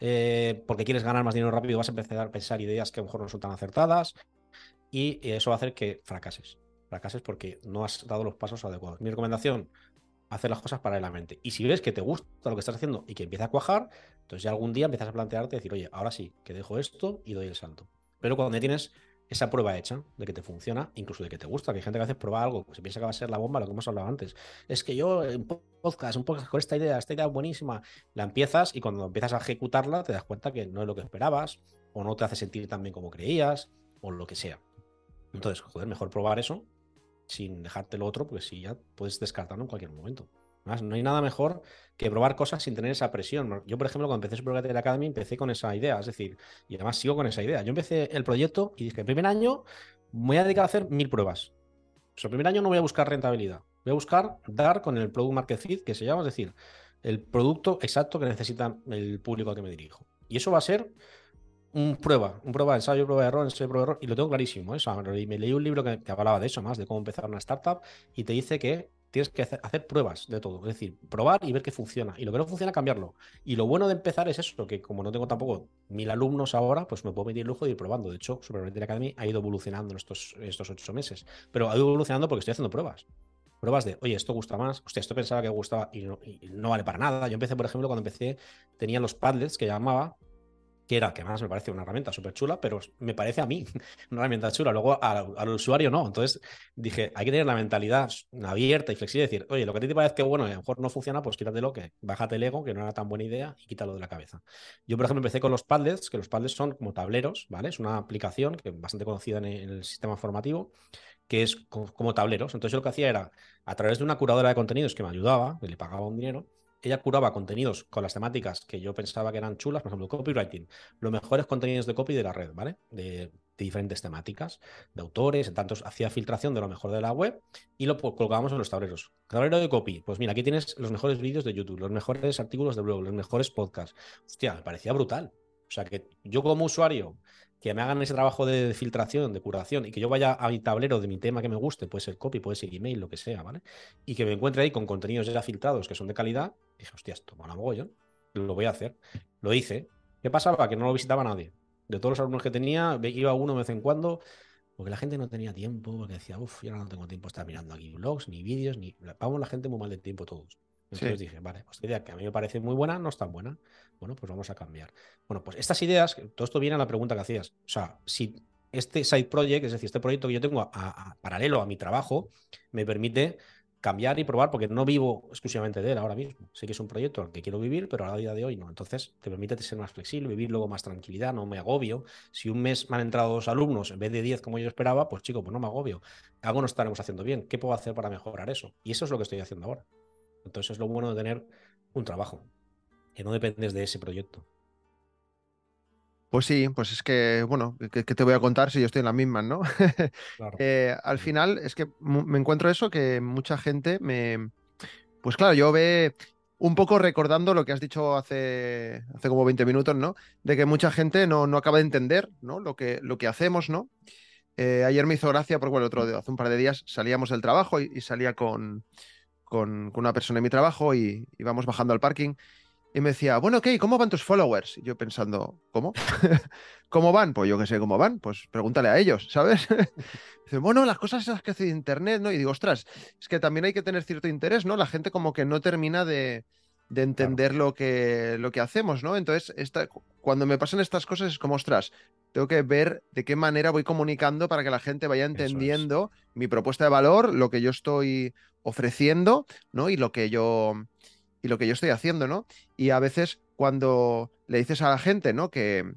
eh, porque quieres ganar más dinero rápido, vas a empezar a pensar ideas que a lo mejor no son tan acertadas y eso va a hacer que fracases. Fracases porque no has dado los pasos adecuados. Mi recomendación, hacer las cosas paralelamente. Y si ves que te gusta lo que estás haciendo y que empieza a cuajar, entonces ya algún día empiezas a plantearte decir, oye, ahora sí, que dejo esto y doy el salto. Pero cuando ya tienes esa prueba hecha de que te funciona, incluso de que te gusta, que hay gente que a veces prueba algo, que se piensa que va a ser la bomba, lo que hemos hablado antes. Es que yo, en podcast, un podcast con esta idea, esta idea buenísima, la empiezas y cuando empiezas a ejecutarla te das cuenta que no es lo que esperabas, o no te hace sentir tan bien como creías, o lo que sea. Entonces, joder, mejor probar eso sin dejarte lo otro, porque si ya puedes descartarlo en cualquier momento. No hay nada mejor que probar cosas sin tener esa presión. Yo, por ejemplo, cuando empecé Super Academy, empecé con esa idea, es decir, y además sigo con esa idea. Yo empecé el proyecto y dije, el primer año voy a dedicar a hacer mil pruebas. O el primer año no voy a buscar rentabilidad, voy a buscar dar con el Product Market Fit, que se llama, es decir, el producto exacto que necesita el público al que me dirijo. Y eso va a ser un prueba, un prueba, ensayo, prueba de error, ensayo, prueba de error, y lo tengo clarísimo. ¿eh? me leí un libro que, hablaba de eso más, de cómo empezar una startup, y te dice que tienes que hacer, pruebas de todo, es decir, probar y ver qué funciona. Y lo que no funciona, cambiarlo. Y lo bueno de empezar es eso, que como no tengo tampoco mil alumnos ahora, pues me puedo meter el lujo de ir probando. De hecho, Super Academy ha ido evolucionando en estos, estos ocho meses, pero ha ido evolucionando porque estoy haciendo pruebas pruebas de, oye, esto gusta más, hostia, esto pensaba que gustaba y no, y no, vale para nada. Yo empecé, por ejemplo, cuando empecé, tenía los padlets que llamaba, que era, que más me parece una herramienta súper chula, pero me parece a mí una herramienta chula, luego al, usuario no. Entonces dije, hay que tener la mentalidad abierta y flexible, decir, oye, lo que a ti te parece que bueno, a lo mejor no funciona, pues quítatelo, que bájate el ego, que no era tan buena idea, y quítalo de la cabeza. Yo, por ejemplo, empecé con los Padlets, que los Padlets son como tableros, ¿vale? Es una aplicación que bastante conocida en el sistema formativo, que es como tableros. Entonces yo lo que hacía era, a través de una curadora de contenidos que me ayudaba, que le pagaba un dinero, ella curaba contenidos con las temáticas que yo pensaba que eran chulas, por ejemplo, copywriting, los mejores contenidos de copy de la red, ¿vale? De, diferentes temáticas, de autores, tantos hacía filtración de lo mejor de la web y lo colocábamos en los tableros. Tablero de copy, pues mira, aquí tienes los mejores vídeos de YouTube, los mejores artículos de blog, los mejores podcasts. Hostia, me parecía brutal. O sea, que yo como usuario que me hagan ese trabajo de filtración, de curación, y que yo vaya a mi tablero de mi tema que me guste, puede ser copy, puede ser email, lo que sea, ¿vale? Y que me encuentre ahí con contenidos ya filtrados que son de calidad, dije, hostia, esto mola mogollón, lo voy a hacer. Lo hice. ¿Qué pasaba? Que no lo visitaba nadie. De todos los alumnos que tenía, iba uno de vez en cuando, porque la gente no tenía tiempo, porque decía, uff, yo no tengo tiempo de estar mirando aquí blogs, ni vídeos, ni. Vamos la gente muy mal de tiempo todos. Entonces dije, vale, pues esta idea que a mí me parece muy buena no es tan buena. Bueno, pues vamos a cambiar. Bueno, pues estas ideas, todo esto viene a la pregunta que hacías. O sea, si este side project, es decir, este proyecto que yo tengo a, paralelo a mi trabajo, me permite cambiar y probar, porque no vivo exclusivamente de él ahora mismo. Sé que es un proyecto al que quiero vivir, pero a la día de hoy no. Entonces, te permite ser más flexible, vivir luego más tranquilidad, no me agobio. Si un mes me han entrado dos alumnos en vez de diez como yo esperaba, pues chico, pues no me agobio. Algo no estaremos haciendo bien. ¿Qué puedo hacer para mejorar eso? Y eso es lo que estoy haciendo ahora. Entonces es lo bueno de tener un trabajo, que no dependes de ese proyecto. Pues sí, pues es que, bueno, ¿qué, te voy a contar si yo estoy en las mismas, ¿no? Eh, al final es que me encuentro eso, que mucha gente me... Pues claro, yo ve un poco recordando lo que has dicho hace, hace como 20 minutos, ¿no? De que mucha gente no, no acaba de entender, ¿no? Lo que, lo que hacemos, ¿no? Eh, ayer me hizo gracia, porque bueno, otro, hace un par de días salíamos del trabajo y salía con, con, una persona en mi trabajo y íbamos bajando al parking y me decía, bueno, ok, ¿cómo van tus followers? Y yo pensando, ¿cómo? ¿Cómo van? Pues yo qué sé cómo van, pues pregúntale a ellos, ¿sabes? Dice, bueno, las cosas esas que hace Internet, ¿no? Y digo, ostras, es que también hay que tener cierto interés, ¿no? La gente como que no termina de, entender lo, que, lo que hacemos, ¿no? Entonces, esta, cuando me pasan estas cosas es como, ostras, tengo que ver de qué manera voy comunicando para que la gente vaya entendiendo mi propuesta de valor, lo que yo estoy ofreciendo, ¿no? Y lo que yo y lo que yo estoy haciendo, ¿no? Y a veces cuando le dices a la gente, ¿no? Que,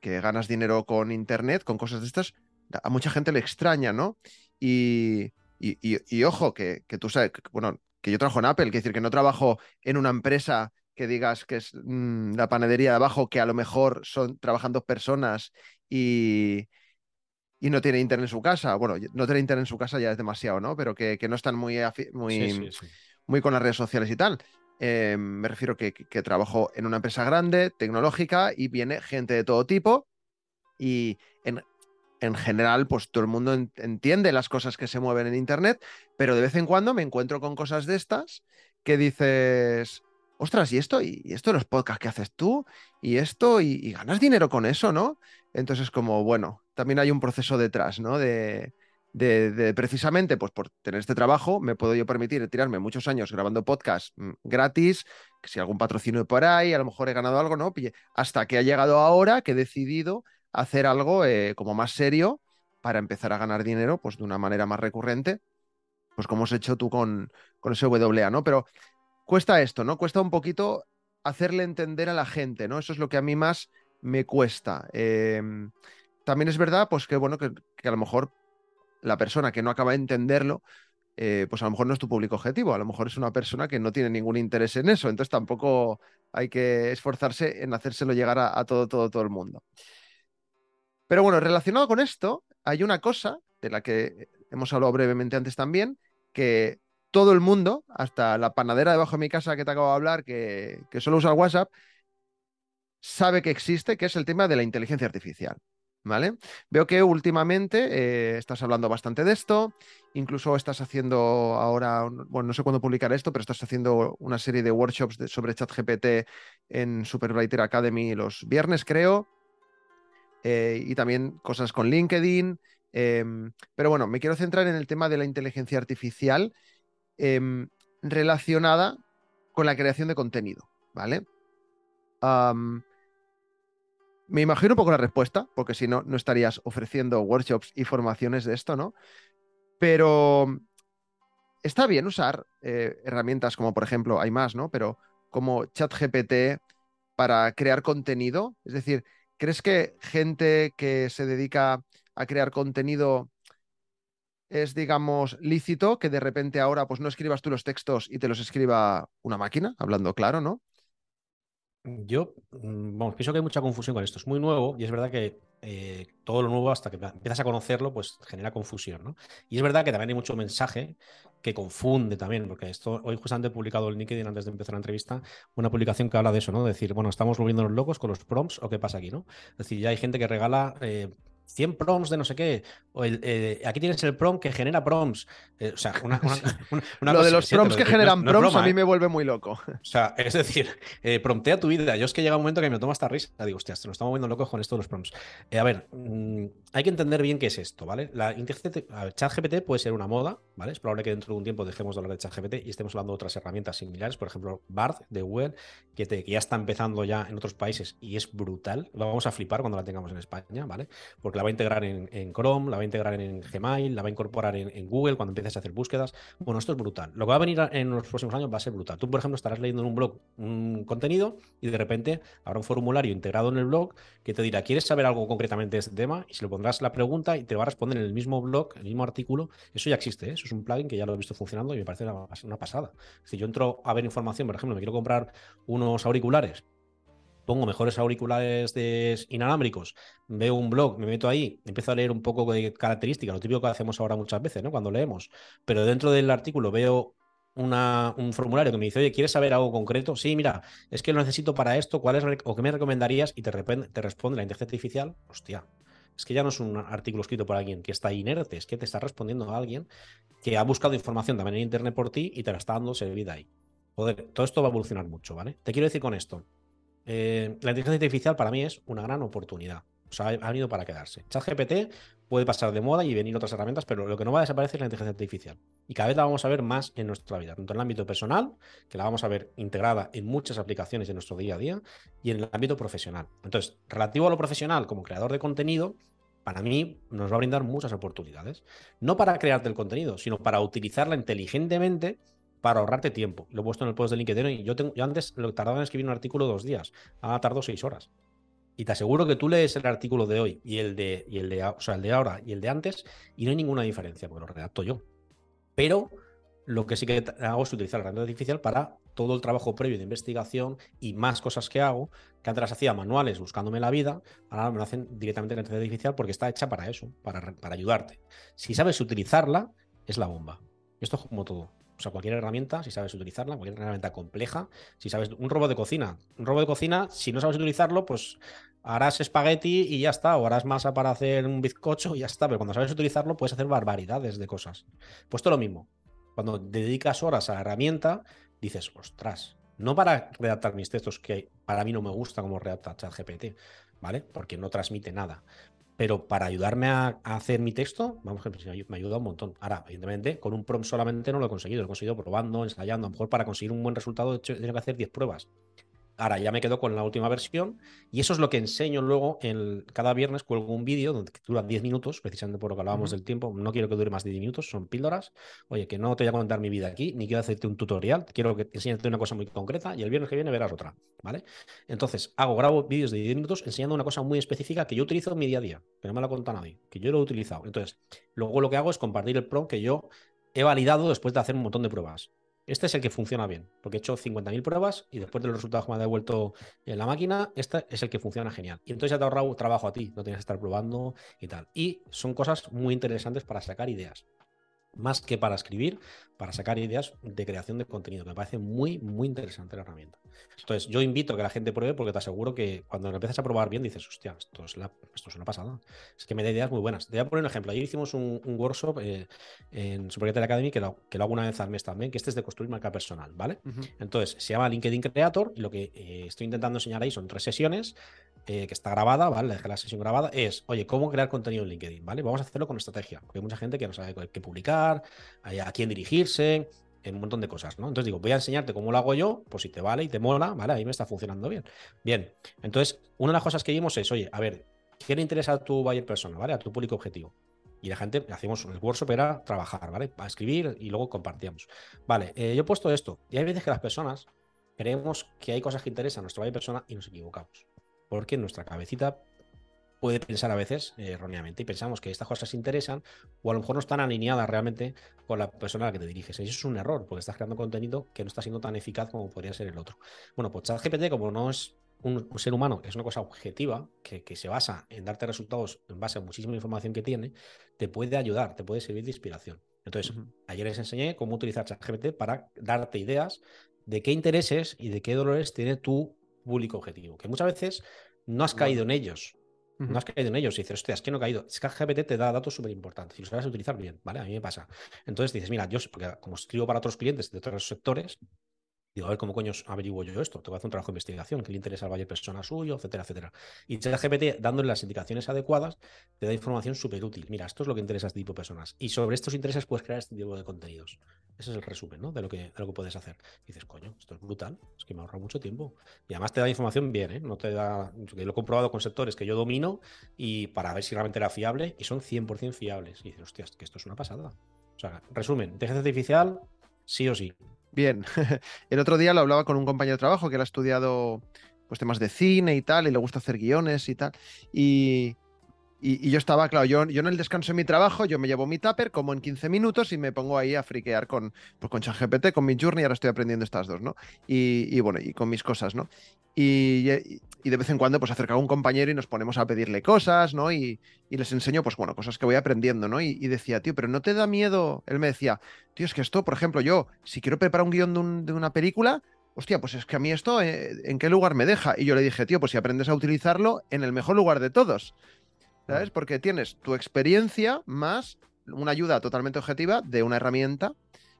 que ganas dinero con internet, con cosas de estas, a mucha gente le extraña, ¿no? Y, y, ojo, que, que, tú sabes, bueno, que yo trabajo en Apple, que decir que no trabajo en una empresa que digas que es mm, la panadería de abajo, que a lo mejor son trabajan dos personas y, y no tiene internet en su casa. Bueno, no tener internet en su casa ya es demasiado, ¿no? Pero que, no están muy, muy, muy con las redes sociales y tal. Eh, me refiero que, que, trabajo en una empresa grande, tecnológica, y viene gente de todo tipo. Y en, en general, pues todo el mundo entiende las cosas que se mueven en Internet, pero de vez en cuando me encuentro con cosas de estas que dices, ostras, ¿y esto? ¿Y esto de los podcasts que haces tú? ¿Y esto? ¿Y, ganas dinero con eso, no? Entonces, como, bueno, también hay un proceso detrás, ¿no? De, precisamente, pues por tener este trabajo, me puedo yo permitir tirarme muchos años grabando podcasts mm, gratis, que si algún patrocinio por ahí, a lo mejor he ganado algo, ¿no? Hasta que ha llegado ahora que he decidido hacer algo eh, como más serio para empezar a ganar dinero pues de una manera más recurrente, pues como has hecho tú con, con ese WA, ¿no? Pero cuesta esto, ¿no? Cuesta un poquito hacerle entender a la gente, ¿no? Eso es lo que a mí más me cuesta. Em, también es verdad, pues que bueno, que, a lo mejor la persona que no acaba de entenderlo, eh, pues a lo mejor no es tu público objetivo, a lo mejor es una persona que no tiene ningún interés en eso, entonces tampoco hay que esforzarse en hacérselo llegar a, todo, todo, todo el mundo. Pero bueno, relacionado con esto, hay una cosa de la que hemos hablado brevemente antes también, que todo el mundo, hasta la panadera debajo de mi casa que te acabo de hablar, que, solo usa WhatsApp, sabe que existe, que es el tema de la inteligencia artificial. ¿Vale? Veo que últimamente eh, estás hablando bastante de esto, incluso estás haciendo ahora, bueno, no sé cuándo publicar esto, pero estás haciendo una serie de workshops sobre ChatGPT en Superwriter Academy los viernes, creo, eh, y también cosas con LinkedIn. Em, pero bueno, me quiero centrar en el tema de la inteligencia artificial em, relacionada con la creación de contenido, ¿vale? me imagino un poco la respuesta, porque si no, no estarías ofreciendo workshops y formaciones de esto, ¿no? Pero está bien usar eh, herramientas como, por ejemplo, hay más, ¿no? Pero como ChatGPT para crear contenido. Es decir, ¿crees que gente que se dedica a crear contenido es, digamos, lícito que de repente ahora pues no escribas tú los textos y te los escriba una máquina, hablando claro, ¿no? Yo, mm, vamos, pienso que hay mucha confusión con esto. Es muy nuevo y es verdad que eh, todo lo nuevo, hasta que empiezas a conocerlo, pues genera confusión, ¿no? Y es verdad que también hay mucho mensaje que confunde también, porque esto hoy justamente he publicado en LinkedIn antes de empezar la entrevista una publicación que habla de eso, ¿no? De decir, bueno, estamos volviéndonos locos con los prompts o qué pasa aquí, ¿no? Es decir, ya hay gente que regala eh, 100 prompts de no sé qué. O el, eh, aquí tienes el prompt que genera prompts. Eh, o sea, una, Lo de los prompts que generan prompts a mí ¿eh? me vuelve muy loco. O sea, es decir, promptea tu vida. Yo es que llega un momento que me toma esta risa. Digo, hostia, nos estamos volviendo locos con esto de los prompts. a ver, mm, hay que entender bien qué es esto, ¿vale? La ChatGPT puede ser una moda, ¿vale? Es probable que dentro de un tiempo dejemos de hablar de ChatGPT y estemos hablando de otras herramientas similares. Por ejemplo, Bard de Google, que, que ya está empezando ya en otros países y es brutal. Lo vamos a flipar cuando la tengamos en España, ¿vale? Porque la va a integrar en Chrome, la va a integrar en Gmail, la va a incorporar en, Google cuando empieces a hacer búsquedas. Bueno, esto es brutal. Lo que va a venir en los próximos años va a ser brutal. Tú, por ejemplo, estarás leyendo en un blog un contenido y de repente habrá un formulario integrado en el blog que te dirá, ¿quieres saber algo concretamente de este tema? Y si le pondrás la pregunta y te va a responder en el mismo blog, el mismo artículo. Eso ya existe, ¿eh? eso es un plugin que ya lo he visto funcionando y me parece una, pasada. Si yo entro a ver información, por ejemplo, me quiero comprar unos auriculares pongo mejores auriculares inalámbricos, veo un blog, me meto ahí, empiezo a leer un poco de características, lo típico que hacemos ahora muchas veces, ¿no? Cuando leemos, pero dentro del artículo veo un formulario que me dice, oye, ¿quieres saber algo concreto? Sí, mira, es que lo necesito para esto, ¿cuál es o qué me recomendarías? Y te, te responde la inteligencia artificial, hostia, es que ya no es un artículo escrito por alguien que está inerte, es que te está respondiendo a alguien que ha buscado información también en internet por ti y te la está dando servida ahí. Joder, todo esto va a evolucionar mucho, ¿vale? Te quiero decir con esto, eh, la inteligencia artificial para mí es una gran oportunidad. O sea, ha venido para quedarse. ChatGPT puede pasar de moda y venir otras herramientas, pero lo que no va a desaparecer es la inteligencia artificial. Y cada vez la vamos a ver más en nuestra vida, tanto en el ámbito personal, que la vamos a ver integrada en muchas aplicaciones de nuestro día a día, y en el ámbito profesional. Entonces, relativo a lo profesional, como creador de contenido, para mí nos va a brindar muchas oportunidades. No para crearte el contenido, sino para utilizarla inteligentemente para ahorrarte tiempo. Lo he puesto en el post de LinkedIn y yo, tengo, yo antes lo tardaba en escribir un artículo dos días, ahora tardó seis horas. Y te aseguro que tú lees el artículo de hoy y el de, y el de, o sea, el de ahora y el de antes y no hay ninguna diferencia, porque lo redacto yo. Pero lo que sí que hago es utilizar la herramienta artificial para todo el trabajo previo de investigación y más cosas que hago, que antes las hacía manuales buscándome la vida, ahora me lo hacen directamente en la inteligencia artificial porque está hecha para eso, para, para ayudarte. Si sabes utilizarla, es la bomba. Esto es como todo. O sea, cualquier herramienta, si sabes utilizarla, cualquier herramienta compleja, si sabes un robot de cocina, un robot de cocina, si no sabes utilizarlo, pues harás espagueti y ya está, o harás masa para hacer un bizcocho y ya está, pero cuando sabes utilizarlo puedes hacer barbaridades de cosas. Pues todo lo mismo. Cuando dedicas horas a la herramienta, dices, ostras, no para redactar mis textos, que para mí no me gusta como redacta ChatGPT, ¿vale? Porque no transmite nada pero para ayudarme a, hacer mi texto, vamos, me ayuda un montón. Ahora, evidentemente, con un prompt solamente no lo he conseguido, lo he conseguido probando, ensayando. A lo mejor para conseguir un buen resultado he tenido que hacer 10 pruebas. Ahora ya me quedo con la última versión y eso es lo que enseño luego. En, cada viernes cuelgo un vídeo donde dura 10 minutos, precisamente por lo que hablábamos del tiempo. No quiero que dure más de 10 minutos, son píldoras. Oye, que no te voy a contar mi vida aquí, ni quiero hacerte un tutorial, quiero que enseñarte una cosa muy concreta y el viernes que viene verás otra, ¿vale? Entonces, hago, grabo vídeos de 10 minutos enseñando una cosa muy específica que yo utilizo en mi día a día, que no me la cuenta nadie, que yo lo he utilizado. Entonces, luego lo que hago es compartir el pro que yo he validado después de hacer un montón de pruebas. Este es el que funciona bien, porque he hecho 50.000 pruebas y después de los resultados que me ha devuelto en la máquina, este es el que funciona genial. Y entonces ya te ha ahorrado trabajo a ti, no tienes que estar probando y tal. Y son cosas muy interesantes para sacar ideas más que para escribir, para sacar ideas de creación de contenido. Me parece muy, muy interesante la herramienta. Entonces, yo invito a que la gente pruebe porque te aseguro que cuando lo empiezas a probar bien dices, hostia, esto es, esto es una pasada. Es que me da ideas muy buenas. Te voy a poner un ejemplo. Ayer hicimos un, workshop eh, en Super Academy que lo, que lo hago una vez al mes también, que este es de construir marca personal, ¿vale? Entonces, se llama LinkedIn Creator y lo que eh, estoy intentando enseñar ahí son tres sesiones eh, que está grabada, ¿vale? Dejé la sesión grabada, es, oye, ¿cómo crear contenido en LinkedIn? ¿Vale? Vamos a hacerlo con estrategia, porque hay mucha gente que no sabe qué publicar, a quién dirigirse, en un montón de cosas, ¿no? Entonces digo, voy a enseñarte cómo lo hago yo, pues si te vale y te mola, ¿vale? Ahí me está funcionando bien. Bien, entonces, una de las cosas que vimos es, oye, a ver, ¿qué le interesa a tu buyer persona, ¿vale? A tu público objetivo. Y la gente, hacíamos el workshop era trabajar, ¿vale? Para escribir y luego compartíamos. Vale, eh, yo he puesto esto. Y hay veces que las personas creemos que hay cosas que interesan a nuestra buyer persona y nos equivocamos porque nuestra cabecita puede pensar a veces eh, erróneamente y pensamos que estas cosas interesan o a lo mejor no están alineadas realmente con la persona a la que te diriges. Y eso es un error porque estás creando contenido que no está siendo tan eficaz como podría ser el otro. Bueno, pues ChatGPT, como no es un, ser humano, es una cosa objetiva que, se basa en darte resultados en base a muchísima información que tiene, te puede ayudar, te puede servir de inspiración. Entonces, ayer les enseñé cómo utilizar ChatGPT para darte ideas de qué intereses y de qué dolores tiene tu público objetivo, que muchas veces no has caído en ellos. No has caído en ellos y dices, hostia, es que no he caído. Es que GPT te da datos súper importantes y los sabes utilizar bien, ¿vale? A mí me pasa. Entonces dices, mira, yo, porque como escribo para otros clientes de otros sectores, Digo, a ver cómo coño averiguo yo esto. Tengo que hacer un trabajo de investigación que le interesa al Valle persona suyo, etcétera, etcétera. Y ChatGPT, dándole las indicaciones adecuadas, te da información súper útil. Mira, esto es lo que interesa a este tipo de personas. Y sobre estos intereses puedes crear este tipo de contenidos. Ese es el resumen, ¿no? De lo que, de lo que puedes hacer. Y dices, coño, esto es brutal. Es que me ahorra mucho tiempo. Y además te da información bien, ¿eh? No te da. Lo he comprobado con sectores que yo domino y para ver si realmente era fiable y son 100% fiables. Y dices, hostia, que esto es una pasada. O sea, resumen, inteligencia artificial, sí o sí. Bien, el otro día lo hablaba con un compañero de trabajo que él ha estudiado pues temas de cine y tal, y le gusta hacer guiones y tal. Y, y, yo estaba, claro, yo, yo en el descanso de mi trabajo, yo me llevo mi tupper como en 15 minutos y me pongo ahí a friquear con, pues con ChatGPT, con mi Journey, ahora estoy aprendiendo estas dos, ¿no? Y, bueno, y con mis cosas, ¿no? Y, de vez en cuando pues acerca a un compañero y nos ponemos a pedirle cosas, ¿no? Y, les enseño, pues bueno, cosas que voy aprendiendo, ¿no? Y, decía, tío, pero ¿no te da miedo? Él me decía, tío, es que esto, por ejemplo, yo, si quiero preparar un guion de, de una película, hostia, pues es que a mí esto, eh, ¿en qué lugar me deja? Y yo le dije, tío, pues si aprendes a utilizarlo en el mejor lugar de todos. ¿Sabes? Porque tienes tu experiencia más una ayuda totalmente objetiva de una herramienta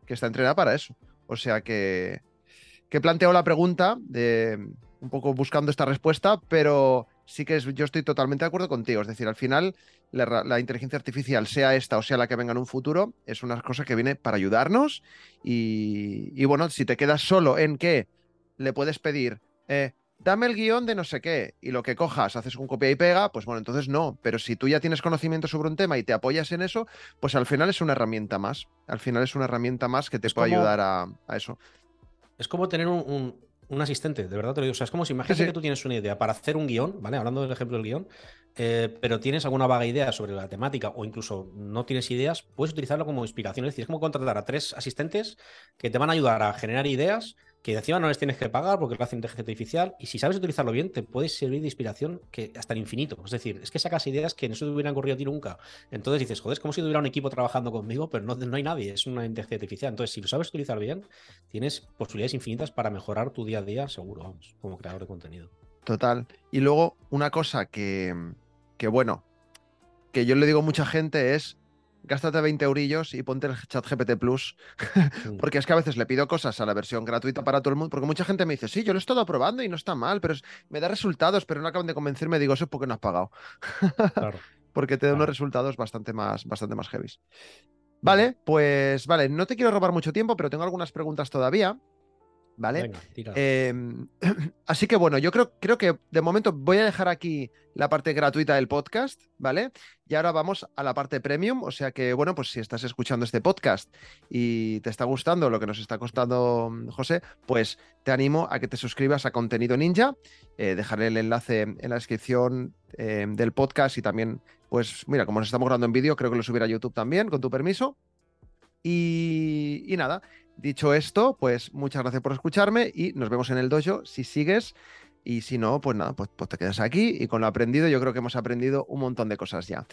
que está entrenada para eso. O sea que, que he planteado la pregunta de un poco buscando esta respuesta, pero sí que yo estoy totalmente de acuerdo contigo. Es decir, al final la, inteligencia artificial, sea esta o sea la que venga en un futuro, es una cosa que viene para ayudarnos. Y, bueno, si te quedas solo en que le puedes pedir, eh, dame el guion de no sé qué, y lo que cojas, haces un copia y pega, pues bueno, entonces no. Pero si tú ya tienes conocimiento sobre un tema y te apoyas en eso, pues al final es una herramienta más. Al final es una herramienta más que te puede ayudar a, eso. Es como tener un, asistente, de verdad te lo digo. O sea, es como si imagínate que tú tienes una idea para hacer un guion, ¿vale? Hablando del ejemplo del guion, eh, pero tienes alguna vaga idea sobre la temática o incluso no tienes ideas, puedes utilizarlo como inspiración. Es decir, es como contratar a tres asistentes que te van a ayudar a generar ideas que encima no les tienes que pagar porque lo hace inteligencia artificial y si sabes utilizarlo bien te puede servir de inspiración que hasta el infinito. Es decir, es que sacas ideas que no se te hubieran ocurrido a ti nunca. Entonces dices, joder, es como si tuviera un equipo trabajando conmigo, pero no, no hay nadie, es una inteligencia artificial. Entonces, si lo sabes utilizar bien, tienes posibilidades infinitas para mejorar tu día a día, seguro, vamos, como creador de contenido. Total. Y luego, una cosa que, que bueno, que yo le digo a mucha gente es gástate 20 eurillos y ponte el chat GPT Plus. porque es que a veces le pido cosas a la versión gratuita para todo el mundo. Porque mucha gente me dice, sí, yo lo he estado probando y no está mal, pero me da resultados, pero no acaban de convencerme. Digo, eso es porque no has pagado. claro. porque te da unos resultados bastante más, bastante más heavy. Vale, pues vale, no te quiero robar mucho tiempo, pero tengo algunas preguntas todavía. ¿Vale? Em, así que bueno, yo creo, creo que de momento voy a dejar aquí la parte gratuita del podcast, ¿vale? Y ahora vamos a la parte premium, o sea que bueno, pues si estás escuchando este podcast y te está gustando lo que nos está costando mm, José, pues te animo a que te suscribas a Contenido Ninja, eh, dejaré el enlace en la descripción em, del podcast y también, pues mira, como nos estamos grabando en vídeo, creo que lo subiré a YouTube también, con tu permiso. Y, nada, Dicho esto, pues muchas gracias por escucharme y nos vemos en el dojo si sigues. Y si no, pues nada, pues, pues te quedas aquí y con lo aprendido yo creo que hemos aprendido un montón de cosas ya.